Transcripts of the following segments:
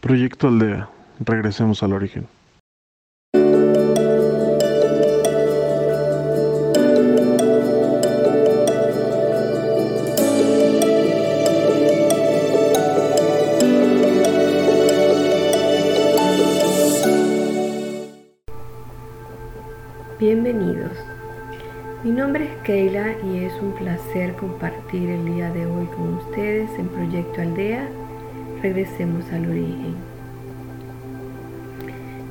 Proyecto Aldea. Regresemos al origen. Bienvenidos. Mi nombre es Keila y es un placer compartir el día de hoy con ustedes en Proyecto Aldea. Regresemos al origen.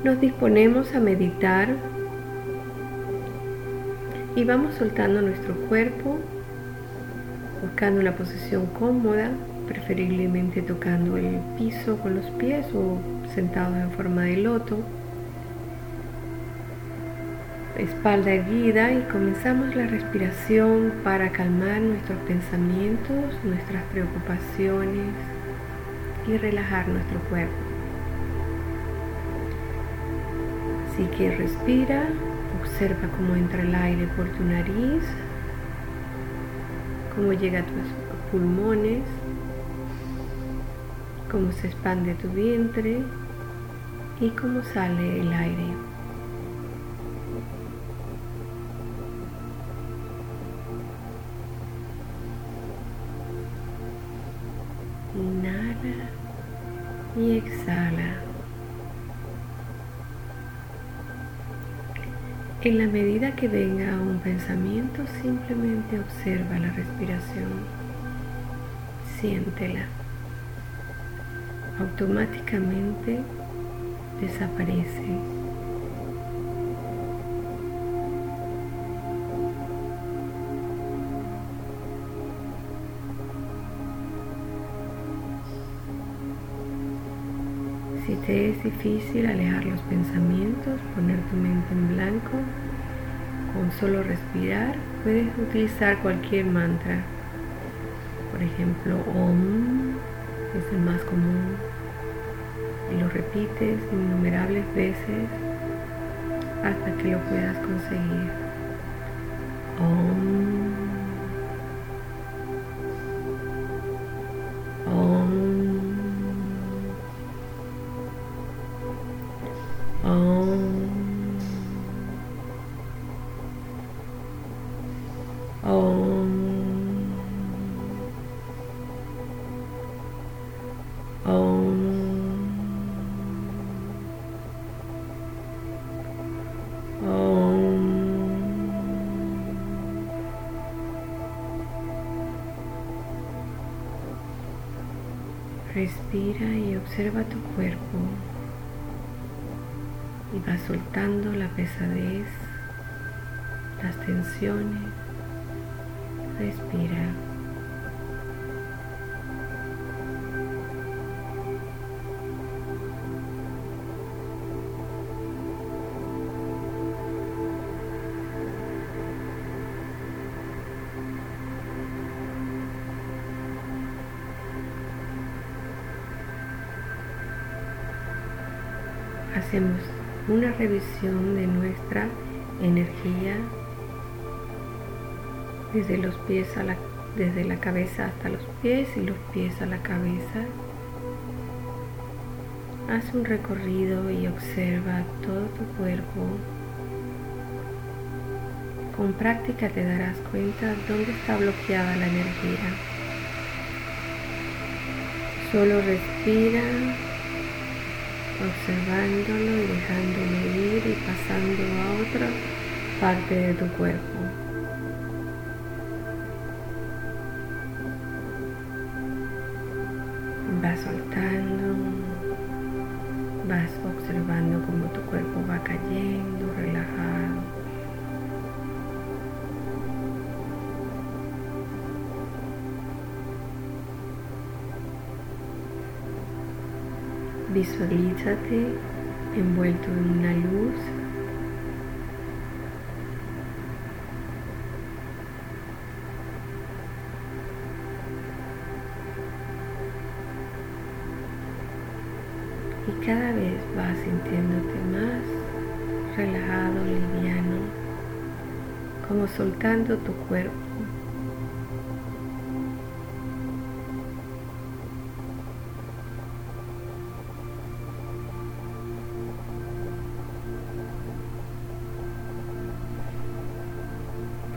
Nos disponemos a meditar y vamos soltando nuestro cuerpo, buscando una posición cómoda, preferiblemente tocando el piso con los pies o sentados en forma de loto espalda erguida y comenzamos la respiración para calmar nuestros pensamientos, nuestras preocupaciones y relajar nuestro cuerpo. Así que respira, observa cómo entra el aire por tu nariz, cómo llega a tus pulmones, cómo se expande tu vientre y cómo sale el aire. Y exhala. En la medida que venga un pensamiento, simplemente observa la respiración. Siéntela. Automáticamente desaparece. Te es difícil alejar los pensamientos, poner tu mente en blanco, con solo respirar, puedes utilizar cualquier mantra. Por ejemplo, Om es el más común y lo repites innumerables veces hasta que lo puedas conseguir. Om. Respira y observa tu cuerpo y va soltando la pesadez, las tensiones. Respira. Hacemos una revisión de nuestra energía desde los pies a la desde la cabeza hasta los pies y los pies a la cabeza. Haz un recorrido y observa todo tu cuerpo. Con práctica te darás cuenta dónde está bloqueada la energía. Solo respira observándolo y dejándolo ir y pasando a otra parte de tu cuerpo. Vas soltando, vas Visualízate envuelto en una luz. Y cada vez vas sintiéndote más relajado, liviano, como soltando tu cuerpo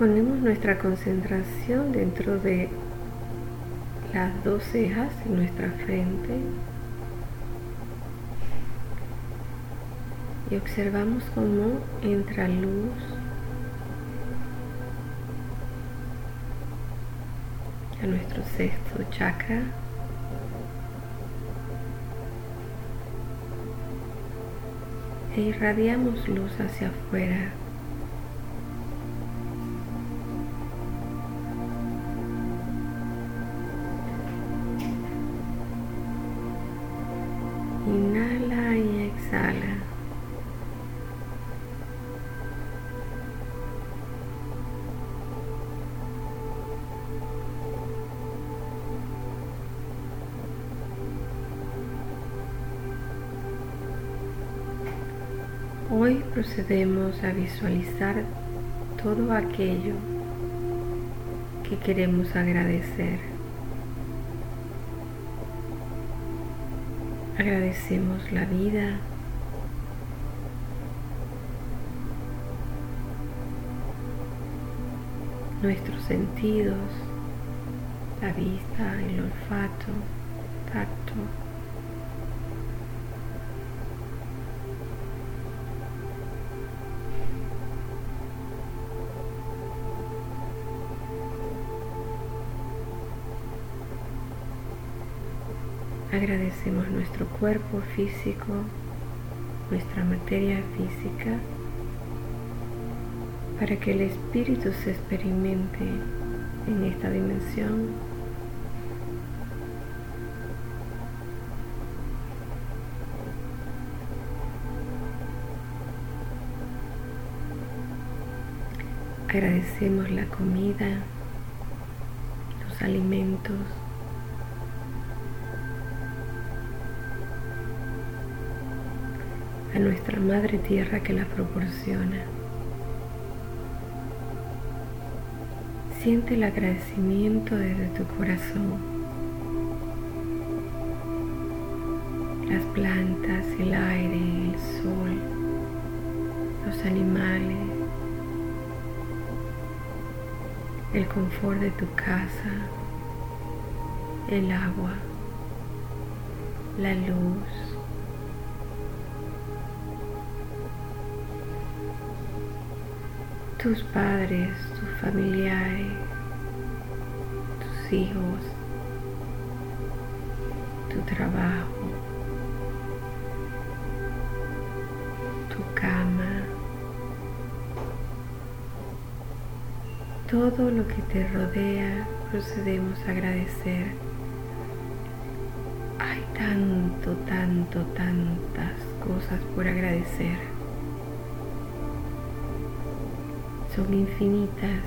Ponemos nuestra concentración dentro de las dos cejas en nuestra frente y observamos cómo entra luz a nuestro sexto chakra. E irradiamos luz hacia afuera. Procedemos a visualizar todo aquello que queremos agradecer. Agradecemos la vida, nuestros sentidos, la vista, el olfato, Agradecemos nuestro cuerpo físico, nuestra materia física, para que el espíritu se experimente en esta dimensión. Agradecemos la comida, los alimentos, a nuestra Madre Tierra que la proporciona. Siente el agradecimiento desde tu corazón. Las plantas, el aire, el sol, los animales, el confort de tu casa, el agua, la luz, tus padres, tus familiares, tus hijos, tu trabajo, tu cama, todo lo que te rodea, procedemos a agradecer. Hay tanto, tanto, tantas cosas por agradecer. Son infinitas.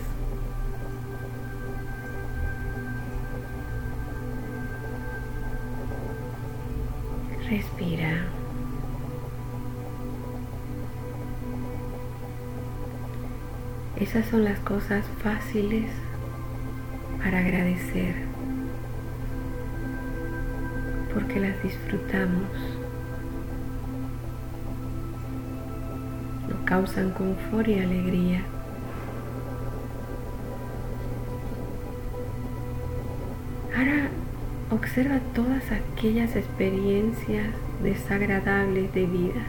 Respira. Esas son las cosas fáciles para agradecer, porque las disfrutamos, nos causan confort y alegría. Observa todas aquellas experiencias desagradables de vida.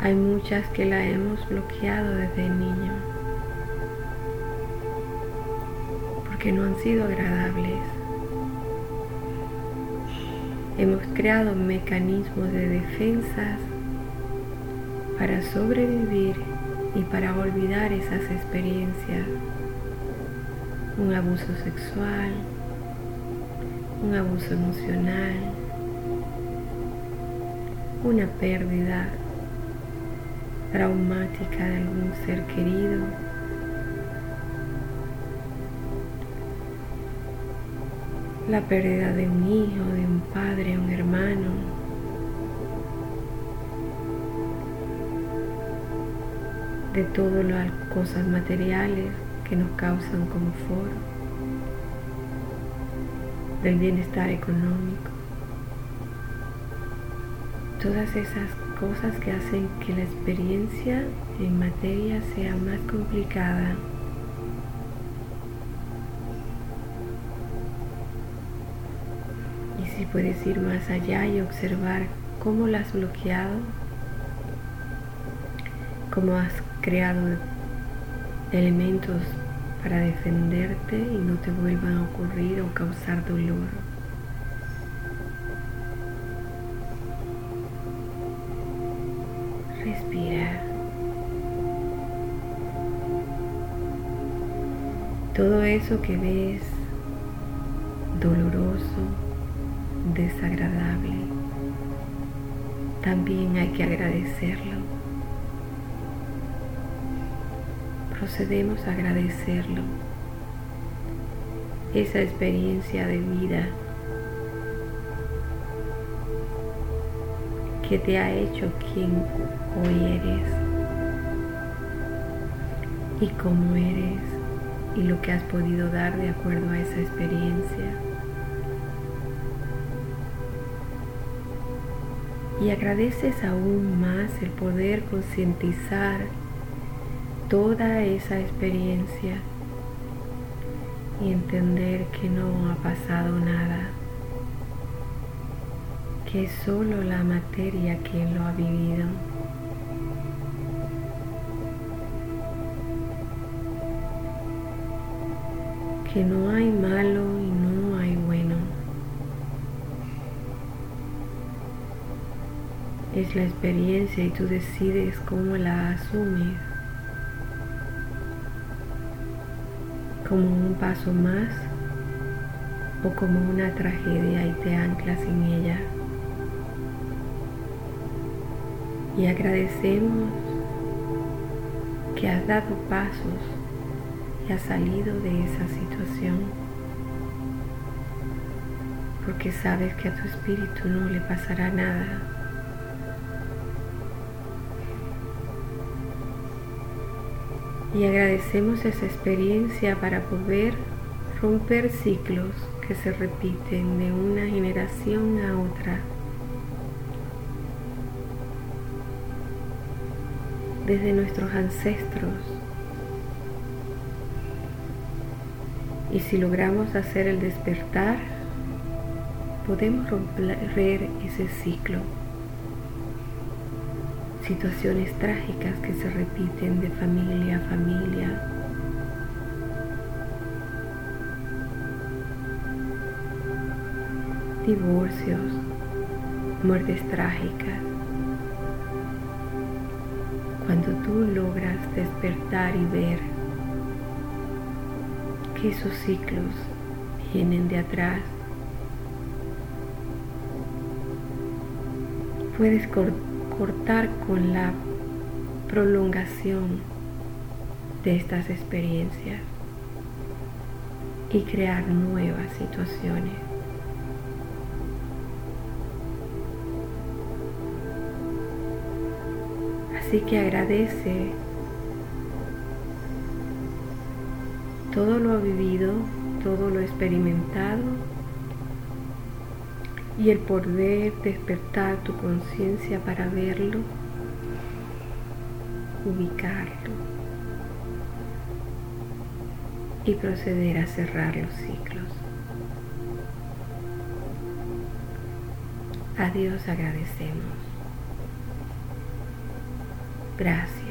Hay muchas que la hemos bloqueado desde niño porque no han sido agradables. Hemos creado mecanismos de defensas para sobrevivir y para olvidar esas experiencias un abuso sexual, un abuso emocional, una pérdida traumática de algún ser querido. La pérdida de un hijo, de un padre, un hermano. De todas las cosas materiales que nos causan confort, del bienestar económico. Todas esas cosas que hacen que la experiencia en materia sea más complicada. Y si puedes ir más allá y observar cómo la has bloqueado, cómo has creado elementos para defenderte y no te vuelvan a ocurrir o causar dolor. Respira. Todo eso que ves doloroso, desagradable, también hay que agradecerlo. Procedemos a agradecerlo, esa experiencia de vida que te ha hecho quien hoy eres y cómo eres y lo que has podido dar de acuerdo a esa experiencia. Y agradeces aún más el poder concientizar toda esa experiencia y entender que no ha pasado nada, que es solo la materia quien lo ha vivido. Que no hay malo y no hay bueno. Es la experiencia y tú decides cómo la asumes. Como un paso más o como una tragedia y te anclas en ella. Y agradecemos que has dado pasos y has salido de esa situación porque sabes que a tu espíritu no le pasará nada. Y agradecemos esa experiencia para poder romper ciclos que se repiten de una generación a otra. Desde nuestros ancestros. Y si logramos hacer el despertar, podemos romper ese ciclo situaciones trágicas que se repiten de familia a familia. Divorcios, muertes trágicas. Cuando tú logras despertar y ver que esos ciclos vienen de atrás, puedes cortar cortar con la prolongación de estas experiencias y crear nuevas situaciones. Así que agradece todo lo vivido, todo lo experimentado y el poder despertar tu conciencia para verlo, ubicarlo y proceder a cerrar los ciclos. A Dios agradecemos. Gracias.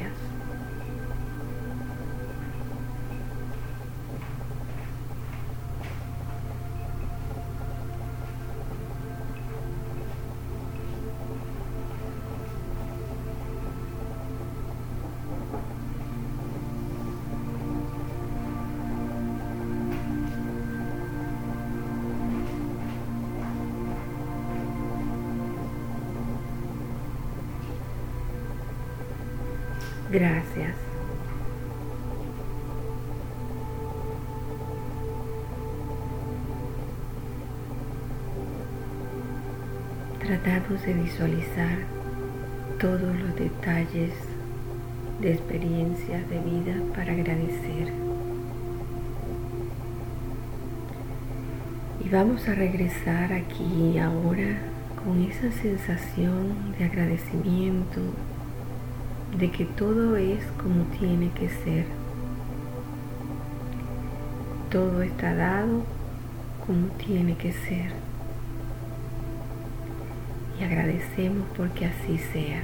Gracias. Tratamos de visualizar todos los detalles de experiencias de vida para agradecer. Y vamos a regresar aquí ahora con esa sensación de agradecimiento de que todo es como tiene que ser. Todo está dado como tiene que ser. Y agradecemos porque así sea.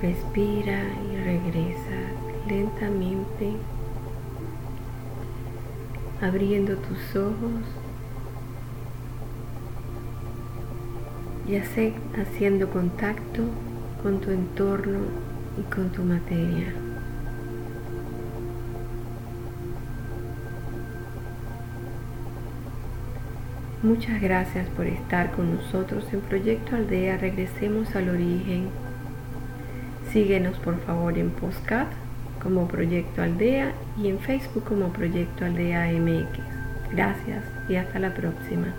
Respira y regresa lentamente, abriendo tus ojos y haciendo contacto con tu entorno y con tu materia. Muchas gracias por estar con nosotros en Proyecto Aldea. Regresemos al origen. Síguenos por favor en Postcat como Proyecto Aldea y en Facebook como Proyecto Aldea MX. Gracias y hasta la próxima.